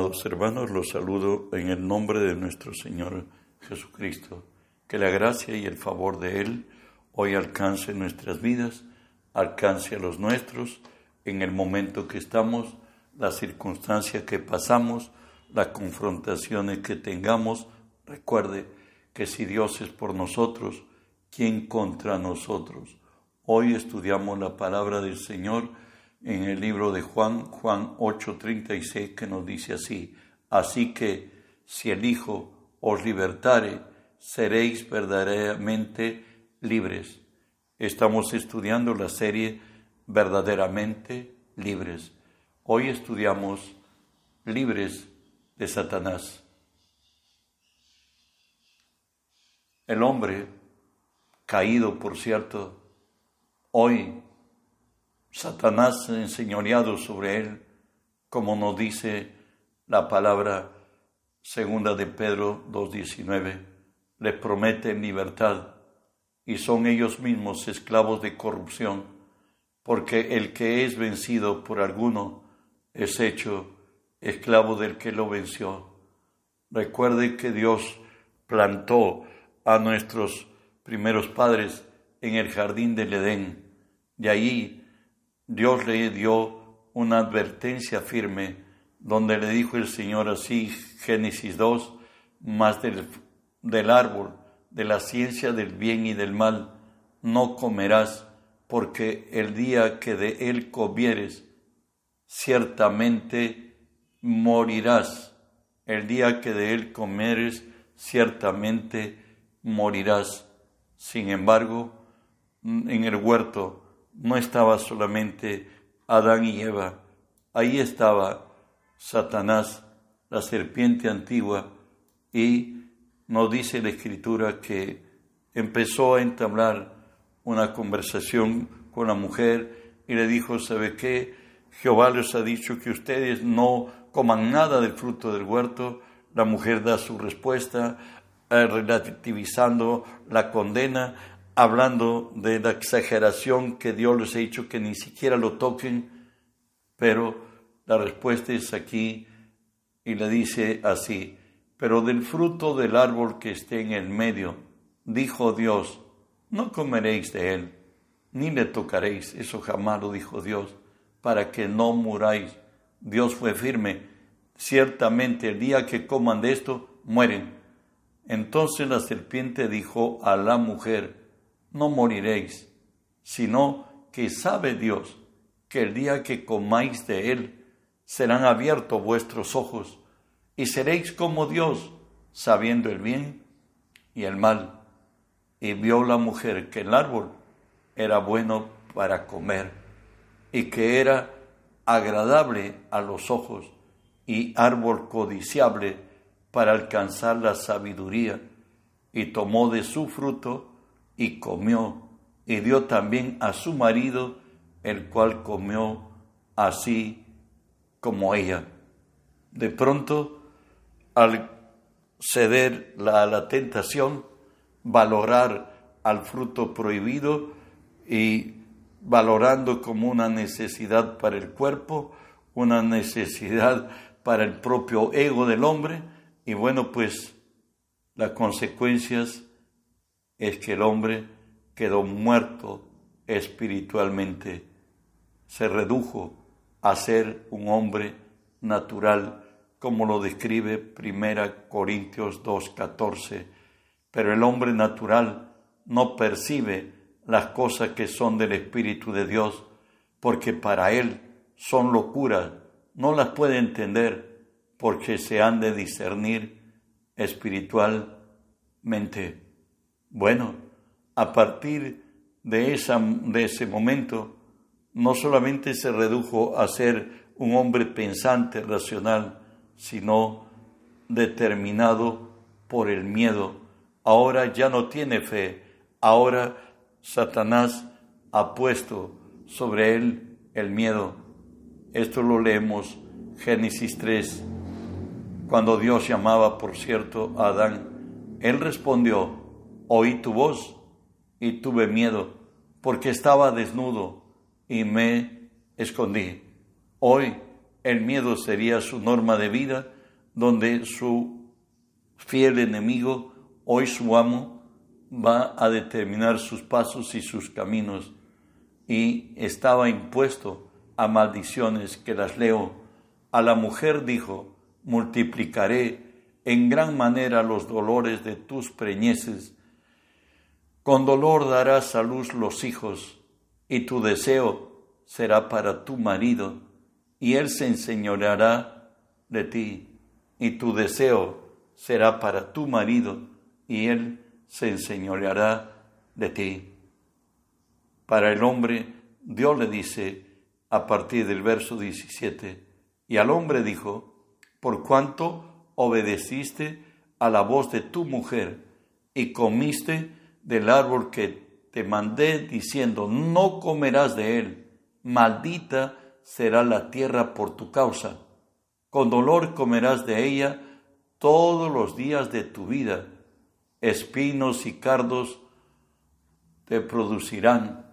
Amados hermanos, los saludo en el nombre de nuestro Señor Jesucristo. Que la gracia y el favor de Él hoy alcance nuestras vidas, alcance a los nuestros en el momento que estamos, la circunstancia que pasamos, las confrontaciones que tengamos. Recuerde que si Dios es por nosotros, ¿quién contra nosotros? Hoy estudiamos la palabra del Señor en el libro de Juan, Juan 8:36, que nos dice así, así que si el Hijo os libertare, seréis verdaderamente libres. Estamos estudiando la serie verdaderamente libres. Hoy estudiamos libres de Satanás. El hombre, caído por cierto, hoy Satanás enseñoreado sobre él, como nos dice la palabra segunda de Pedro 2.19, les prometen libertad y son ellos mismos esclavos de corrupción, porque el que es vencido por alguno es hecho esclavo del que lo venció. Recuerde que Dios plantó a nuestros primeros padres en el jardín del Edén. De ahí Dios le dio una advertencia firme donde le dijo el Señor así, Génesis 2, más del, del árbol, de la ciencia del bien y del mal, no comerás, porque el día que de él comieres, ciertamente morirás. El día que de él comeres, ciertamente morirás. Sin embargo, en el huerto no estaba solamente Adán y Eva, ahí estaba Satanás, la serpiente antigua, y nos dice la escritura que empezó a entablar una conversación con la mujer y le dijo, ¿sabe qué? Jehová les ha dicho que ustedes no coman nada del fruto del huerto. La mujer da su respuesta, eh, relativizando la condena, hablando de la exageración que Dios les ha dicho que ni siquiera lo toquen, pero la respuesta es aquí y le dice así, pero del fruto del árbol que esté en el medio, dijo Dios, no comeréis de él, ni le tocaréis, eso jamás lo dijo Dios, para que no muráis. Dios fue firme, ciertamente el día que coman de esto, mueren. Entonces la serpiente dijo a la mujer, no moriréis, sino que sabe Dios que el día que comáis de él serán abiertos vuestros ojos y seréis como Dios, sabiendo el bien y el mal. Y vio la mujer que el árbol era bueno para comer y que era agradable a los ojos y árbol codiciable para alcanzar la sabiduría, y tomó de su fruto y comió, y dio también a su marido, el cual comió así como ella. De pronto, al ceder a la tentación, valorar al fruto prohibido y valorando como una necesidad para el cuerpo, una necesidad para el propio ego del hombre, y bueno, pues las consecuencias es que el hombre quedó muerto espiritualmente, se redujo a ser un hombre natural, como lo describe Primera Corintios 2.14. Pero el hombre natural no percibe las cosas que son del Espíritu de Dios, porque para él son locuras, no las puede entender, porque se han de discernir espiritualmente. Bueno, a partir de, esa, de ese momento, no solamente se redujo a ser un hombre pensante, racional, sino determinado por el miedo. Ahora ya no tiene fe, ahora Satanás ha puesto sobre él el miedo. Esto lo leemos Génesis 3, cuando Dios llamaba, por cierto, a Adán. Él respondió, oí tu voz y tuve miedo, porque estaba desnudo y me escondí. Hoy el miedo sería su norma de vida, donde su fiel enemigo, hoy su amo, va a determinar sus pasos y sus caminos. Y estaba impuesto a maldiciones que las leo. A la mujer dijo, multiplicaré en gran manera los dolores de tus preñeces. Con dolor darás a luz los hijos, y tu deseo será para tu marido, y él se enseñoreará de ti, y tu deseo será para tu marido, y él se enseñoreará de ti. Para el hombre, Dios le dice a partir del verso 17, y al hombre dijo, por cuanto obedeciste a la voz de tu mujer y comiste del árbol que te mandé diciendo, no comerás de él, maldita será la tierra por tu causa, con dolor comerás de ella todos los días de tu vida, espinos y cardos te producirán,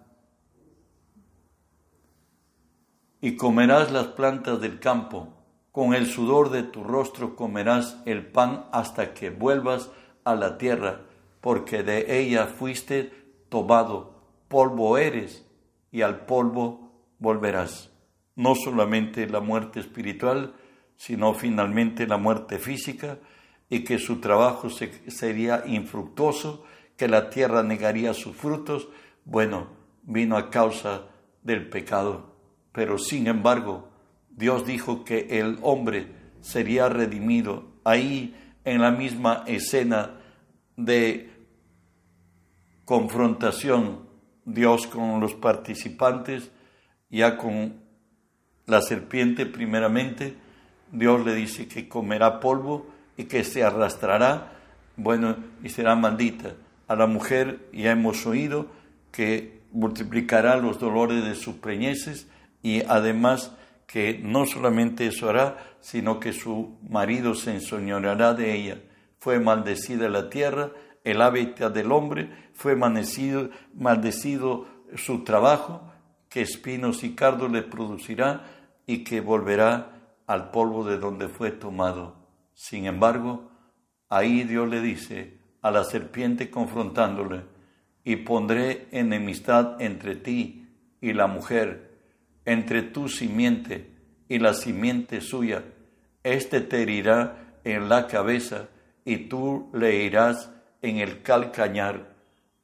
y comerás las plantas del campo. Con el sudor de tu rostro comerás el pan hasta que vuelvas a la tierra, porque de ella fuiste tomado, polvo eres, y al polvo volverás. No solamente la muerte espiritual, sino finalmente la muerte física, y que su trabajo sería infructuoso, que la tierra negaría sus frutos, bueno, vino a causa del pecado. Pero sin embargo, Dios dijo que el hombre sería redimido ahí en la misma escena de confrontación Dios con los participantes, ya con la serpiente primeramente, Dios le dice que comerá polvo y que se arrastrará, bueno, y será maldita. A la mujer ya hemos oído que multiplicará los dolores de sus preñeces y además que no solamente eso hará, sino que su marido se ensoñará de ella. Fue maldecida la tierra, el hábitat del hombre, fue maldecido, maldecido su trabajo, que espinos y cardos le producirá y que volverá al polvo de donde fue tomado. Sin embargo, ahí Dios le dice a la serpiente confrontándole, y pondré enemistad entre ti y la mujer, entre tu simiente y la simiente suya. Este te herirá en la cabeza y tú le irás en el calcañar.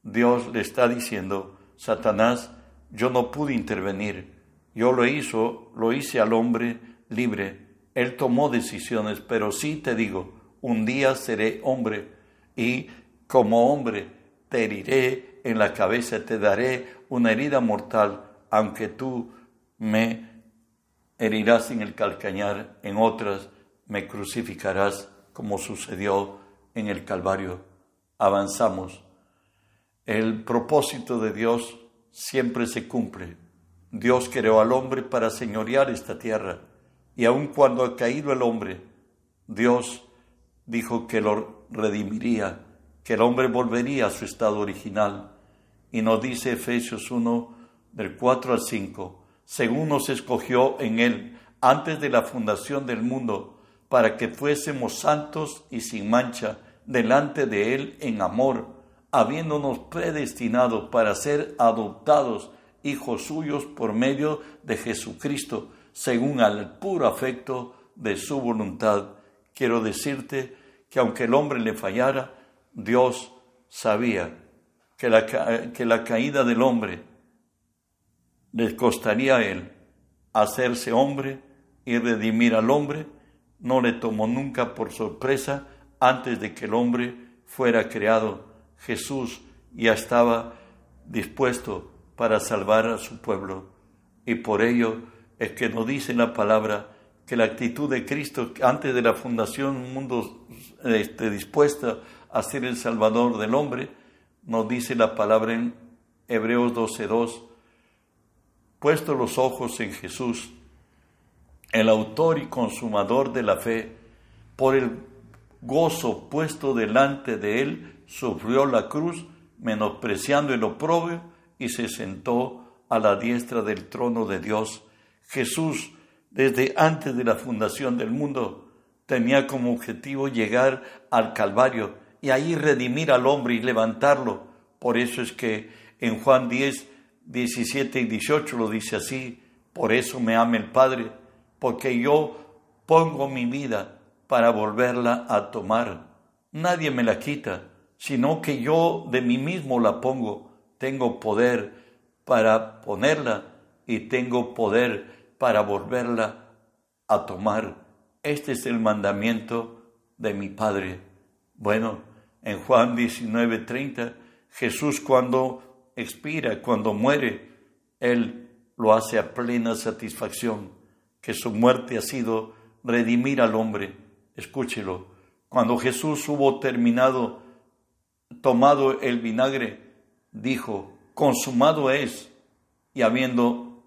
Dios le está diciendo, Satanás, yo no pude intervenir. Yo lo hizo, lo hice al hombre libre. Él tomó decisiones, pero sí te digo, un día seré hombre y como hombre te heriré en la cabeza, te daré una herida mortal, aunque tú me herirás en el calcañar, en otras me crucificarás, como sucedió en el Calvario. Avanzamos. El propósito de Dios siempre se cumple. Dios creó al hombre para señorear esta tierra, y aun cuando ha caído el hombre, Dios dijo que lo redimiría, que el hombre volvería a su estado original. Y nos dice Efesios 1, del 4 al 5, según nos escogió en Él antes de la fundación del mundo, para que fuésemos santos y sin mancha delante de Él en amor, habiéndonos predestinado para ser adoptados hijos suyos por medio de Jesucristo, según al puro afecto de su voluntad. Quiero decirte que aunque el hombre le fallara, Dios sabía que la, que la caída del hombre le costaría a él hacerse hombre y redimir al hombre, no le tomó nunca por sorpresa antes de que el hombre fuera creado. Jesús ya estaba dispuesto para salvar a su pueblo. Y por ello es que nos dice la palabra que la actitud de Cristo antes de la fundación un mundo este, dispuesta a ser el Salvador del hombre, nos dice la palabra en Hebreos 12.2, puesto los ojos en Jesús, el autor y consumador de la fe, por el gozo puesto delante de él, sufrió la cruz, menospreciando el oprobio, y se sentó a la diestra del trono de Dios. Jesús desde antes de la fundación del mundo, tenía como objetivo llegar al Calvario y ahí redimir al hombre y levantarlo. Por eso es que en Juan 10, 17 y 18 lo dice así, por eso me ama el Padre, porque yo pongo mi vida para volverla a tomar. Nadie me la quita, sino que yo de mí mismo la pongo. Tengo poder para ponerla y tengo poder para volverla a tomar. Este es el mandamiento de mi Padre. Bueno, en Juan 19:30, Jesús cuando expira, cuando muere, Él lo hace a plena satisfacción, que su muerte ha sido redimir al hombre. Escúchelo, cuando Jesús hubo terminado, tomado el vinagre, dijo, consumado es, y habiendo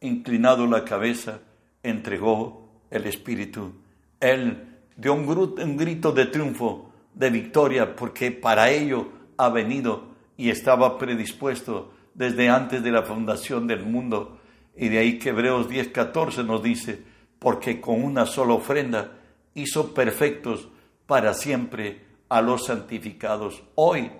inclinado la cabeza, entregó el Espíritu. Él dio un grito de triunfo, de victoria, porque para ello ha venido y estaba predispuesto desde antes de la fundación del mundo. Y de ahí que Hebreos 10:14 nos dice, porque con una sola ofrenda hizo perfectos para siempre a los santificados. Hoy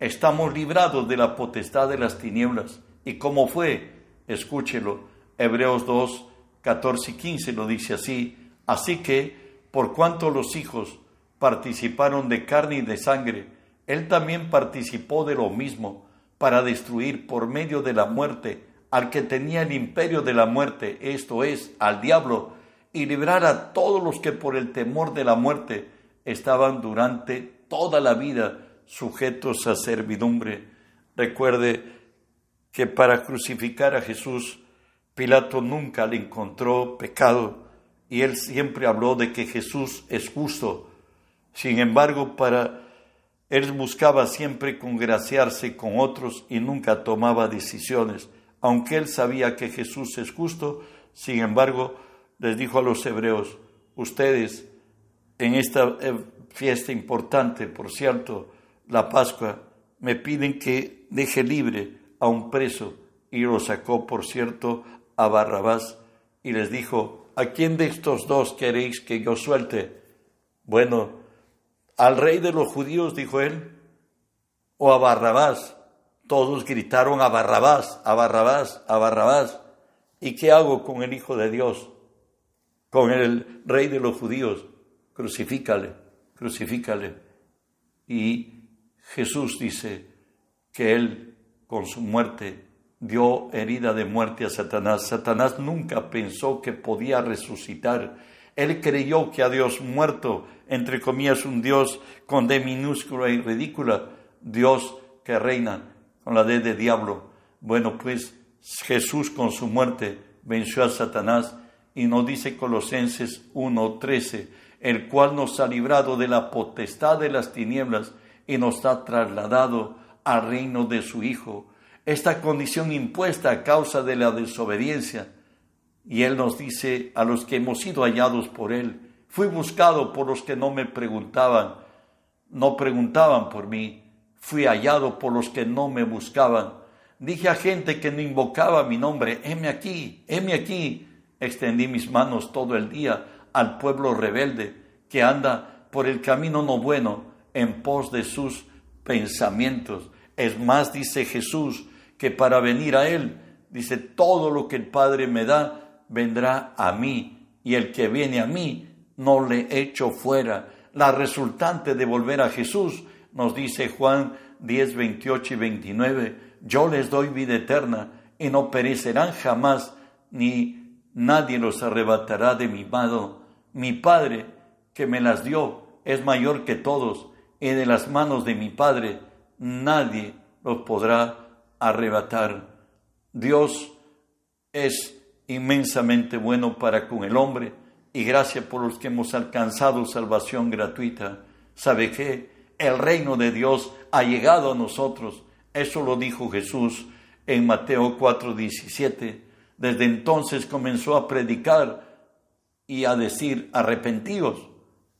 estamos librados de la potestad de las tinieblas. ¿Y cómo fue? Escúchelo. Hebreos 2, 14 y 15 lo dice así. Así que, por cuanto los hijos participaron de carne y de sangre, él también participó de lo mismo para destruir por medio de la muerte al que tenía el imperio de la muerte, esto es, al diablo, y librar a todos los que por el temor de la muerte estaban durante toda la vida sujetos a servidumbre. Recuerde que para crucificar a Jesús, Pilato nunca le encontró pecado y él siempre habló de que Jesús es justo. Sin embargo, para él buscaba siempre congraciarse con otros y nunca tomaba decisiones. Aunque él sabía que Jesús es justo, sin embargo, les dijo a los hebreos, ustedes en esta eh, fiesta importante, por cierto, la Pascua, me piden que deje libre a un preso y lo sacó, por cierto, a Barrabás y les dijo, ¿a quién de estos dos queréis que yo suelte? Bueno, al rey de los judíos, dijo él, o a Barrabás. Todos gritaron a Barrabás, a Barrabás, a Barrabás. ¿Y qué hago con el Hijo de Dios? con el rey de los judíos, crucifícale, crucifícale. Y Jesús dice que él con su muerte dio herida de muerte a Satanás. Satanás nunca pensó que podía resucitar. Él creyó que a Dios muerto, entre comillas, un Dios con D minúscula y ridícula, Dios que reina con la de diablo. Bueno, pues Jesús con su muerte venció a Satanás y nos dice Colosenses 1:13, el cual nos ha librado de la potestad de las tinieblas y nos ha trasladado al reino de su Hijo. Esta condición impuesta a causa de la desobediencia. Y Él nos dice a los que hemos sido hallados por Él, fui buscado por los que no me preguntaban, no preguntaban por mí, fui hallado por los que no me buscaban. Dije a gente que no invocaba mi nombre, heme aquí, heme aquí, extendí mis manos todo el día al pueblo rebelde que anda por el camino no bueno en pos de sus pensamientos. Es más, dice Jesús, que para venir a Él, dice, todo lo que el Padre me da, vendrá a mí, y el que viene a mí, no le echo fuera. La resultante de volver a Jesús, nos dice Juan 10, 28 y 29, yo les doy vida eterna, y no perecerán jamás, ni nadie los arrebatará de mi mano. Mi Padre, que me las dio, es mayor que todos, y de las manos de mi Padre nadie los podrá arrebatar. Dios es inmensamente bueno para con el hombre, y gracias por los que hemos alcanzado salvación gratuita. ¿Sabe qué? El reino de Dios ha llegado a nosotros. Eso lo dijo Jesús en Mateo 4:17 desde entonces comenzó a predicar y a decir, arrepentidos,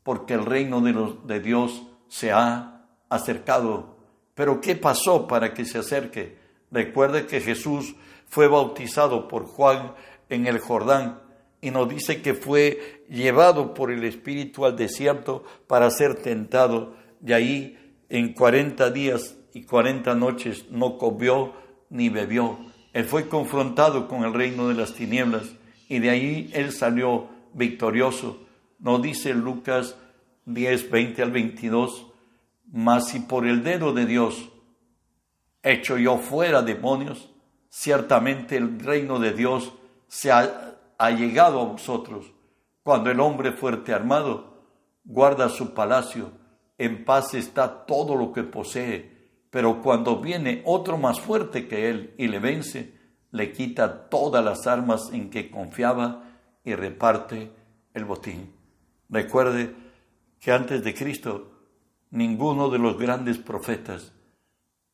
porque el reino de, de Dios se ha acercado. Pero ¿qué pasó para que se acerque? Recuerde que Jesús fue bautizado por Juan en el Jordán y nos dice que fue llevado por el Espíritu al desierto para ser tentado. Y ahí en cuarenta días y cuarenta noches no comió ni bebió. Él fue confrontado con el reino de las tinieblas y de ahí él salió victorioso. Nos dice Lucas 10, 20 al 22, mas si por el dedo de Dios hecho yo fuera demonios, ciertamente el reino de Dios se ha ha llegado a vosotros, cuando el hombre fuerte armado guarda su palacio, en paz está todo lo que posee, pero cuando viene otro más fuerte que él y le vence, le quita todas las armas en que confiaba y reparte el botín. Recuerde que antes de Cristo ninguno de los grandes profetas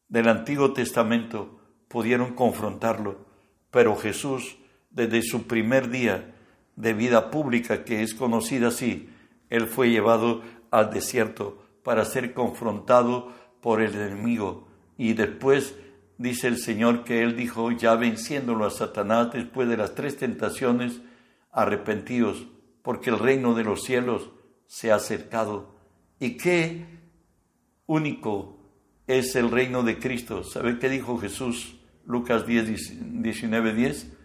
del Antiguo Testamento pudieron confrontarlo, pero Jesús desde su primer día de vida pública, que es conocida así, él fue llevado al desierto para ser confrontado por el enemigo. Y después dice el Señor que él dijo, ya venciéndolo a Satanás después de las tres tentaciones, arrepentidos, porque el reino de los cielos se ha acercado. ¿Y qué único es el reino de Cristo? ¿Sabe qué dijo Jesús? Lucas 10, 19, 10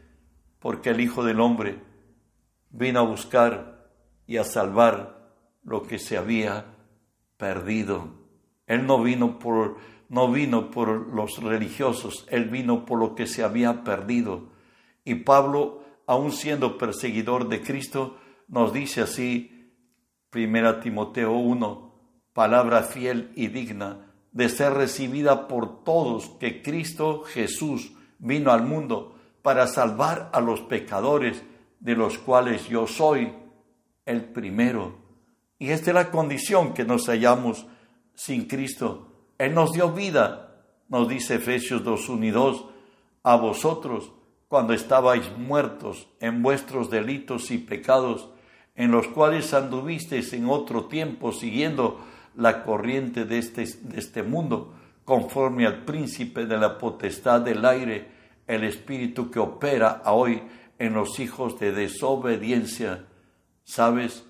porque el Hijo del Hombre vino a buscar y a salvar lo que se había perdido. Él no vino por no vino por los religiosos, él vino por lo que se había perdido. Y Pablo, aun siendo perseguidor de Cristo, nos dice así, Primera Timoteo 1, palabra fiel y digna de ser recibida por todos que Cristo Jesús vino al mundo para salvar a los pecadores, de los cuales yo soy el primero. Y esta es la condición que nos hallamos sin Cristo. Él nos dio vida, nos dice Efesios 2, 1 y 2, a vosotros cuando estabais muertos en vuestros delitos y pecados, en los cuales anduvisteis en otro tiempo siguiendo la corriente de este, de este mundo, conforme al príncipe de la potestad del aire, el espíritu que opera hoy en los hijos de desobediencia. ¿Sabes?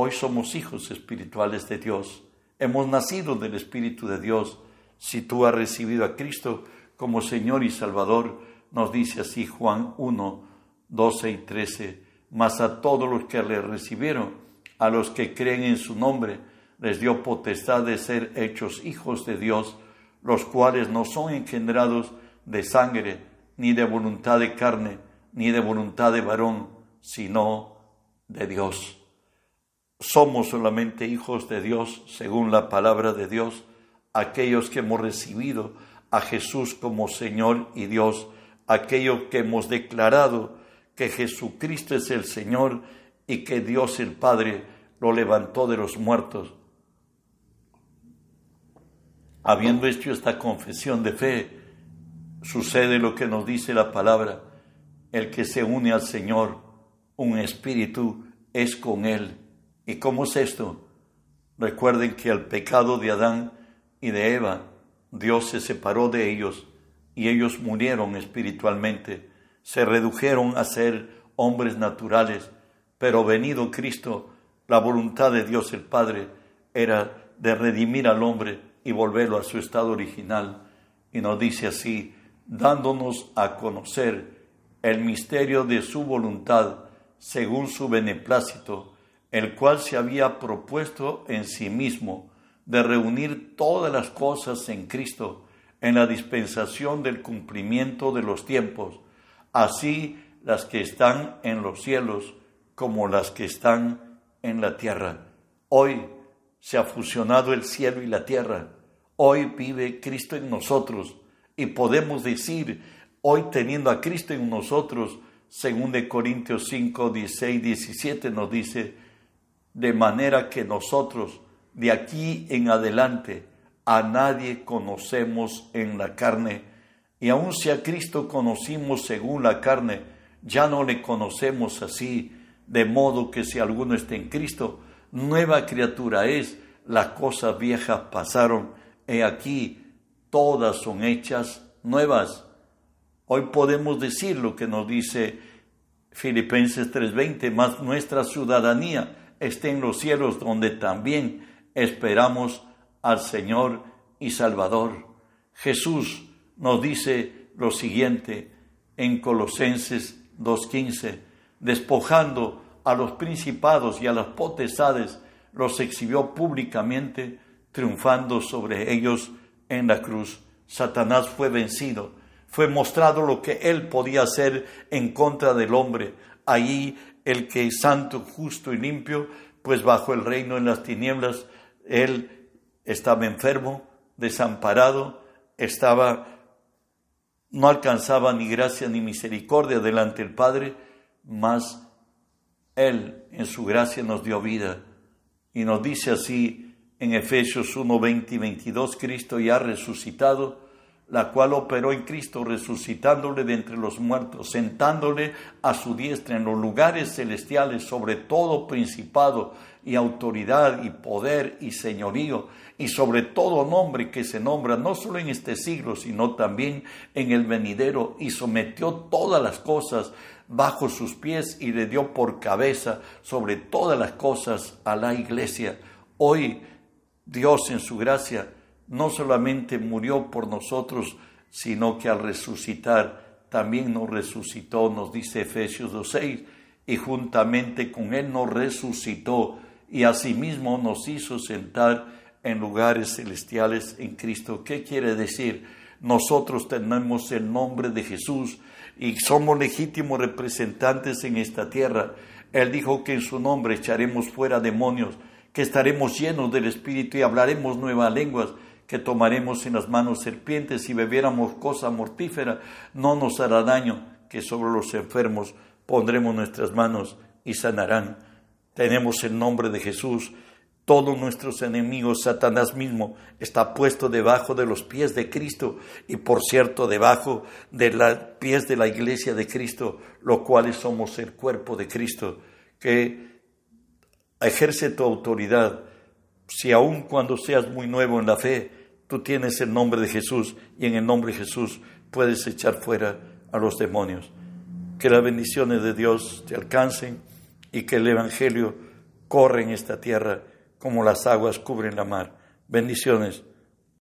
Hoy somos hijos espirituales de Dios. Hemos nacido del Espíritu de Dios. Si tú has recibido a Cristo como Señor y Salvador, nos dice así Juan 1, 12 y 13, mas a todos los que le recibieron, a los que creen en su nombre, les dio potestad de ser hechos hijos de Dios, los cuales no son engendrados de sangre, ni de voluntad de carne, ni de voluntad de varón, sino de Dios. Somos solamente hijos de Dios, según la palabra de Dios, aquellos que hemos recibido a Jesús como Señor y Dios, aquellos que hemos declarado que Jesucristo es el Señor y que Dios el Padre lo levantó de los muertos. Habiendo hecho esta confesión de fe, sucede lo que nos dice la palabra, el que se une al Señor, un espíritu, es con Él. ¿Y cómo es esto? Recuerden que al pecado de Adán y de Eva, Dios se separó de ellos y ellos murieron espiritualmente, se redujeron a ser hombres naturales, pero venido Cristo, la voluntad de Dios el Padre era de redimir al hombre y volverlo a su estado original. Y nos dice así, dándonos a conocer el misterio de su voluntad según su beneplácito, el cual se había propuesto en sí mismo de reunir todas las cosas en Cristo en la dispensación del cumplimiento de los tiempos, así las que están en los cielos como las que están en la tierra. Hoy se ha fusionado el cielo y la tierra. Hoy vive Cristo en nosotros y podemos decir, hoy teniendo a Cristo en nosotros, según de Corintios 5, 16, 17 nos dice, de manera que nosotros de aquí en adelante a nadie conocemos en la carne, y aun si a Cristo conocimos según la carne, ya no le conocemos así, de modo que si alguno está en Cristo, nueva criatura es, las cosas viejas pasaron, he aquí, todas son hechas nuevas. Hoy podemos decir lo que nos dice Filipenses 3:20, más nuestra ciudadanía esté en los cielos donde también esperamos al Señor y Salvador. Jesús nos dice lo siguiente en Colosenses 2:15, despojando a los principados y a las potestades, los exhibió públicamente, triunfando sobre ellos en la cruz. Satanás fue vencido, fue mostrado lo que él podía hacer en contra del hombre. Allí el que es santo, justo y limpio, pues bajo el reino en las tinieblas, él estaba enfermo, desamparado, estaba, no alcanzaba ni gracia ni misericordia delante del Padre, mas Él en su gracia nos dio vida. Y nos dice así en Efesios 1, 20 y 22, Cristo ya resucitado, la cual operó en Cristo, resucitándole de entre los muertos, sentándole a su diestra en los lugares celestiales sobre todo principado y autoridad y poder y señorío y sobre todo nombre que se nombra no solo en este siglo, sino también en el venidero, y sometió todas las cosas bajo sus pies y le dio por cabeza sobre todas las cosas a la iglesia. Hoy Dios en su gracia no solamente murió por nosotros, sino que al resucitar también nos resucitó, nos dice Efesios 2.6, y juntamente con Él nos resucitó y asimismo nos hizo sentar en lugares celestiales en Cristo. ¿Qué quiere decir? Nosotros tenemos el nombre de Jesús y somos legítimos representantes en esta tierra. Él dijo que en su nombre echaremos fuera demonios, que estaremos llenos del Espíritu y hablaremos nuevas lenguas que tomaremos en las manos serpientes y bebiéramos cosa mortífera, no nos hará daño, que sobre los enfermos pondremos nuestras manos y sanarán. Tenemos el nombre de Jesús. Todos nuestros enemigos, Satanás mismo, está puesto debajo de los pies de Cristo y por cierto debajo de los pies de la iglesia de Cristo, lo cuales somos el cuerpo de Cristo, que ejerce tu autoridad. Si aun cuando seas muy nuevo en la fe, Tú tienes el nombre de Jesús y en el nombre de Jesús puedes echar fuera a los demonios. Que las bendiciones de Dios te alcancen y que el Evangelio corra en esta tierra como las aguas cubren la mar. Bendiciones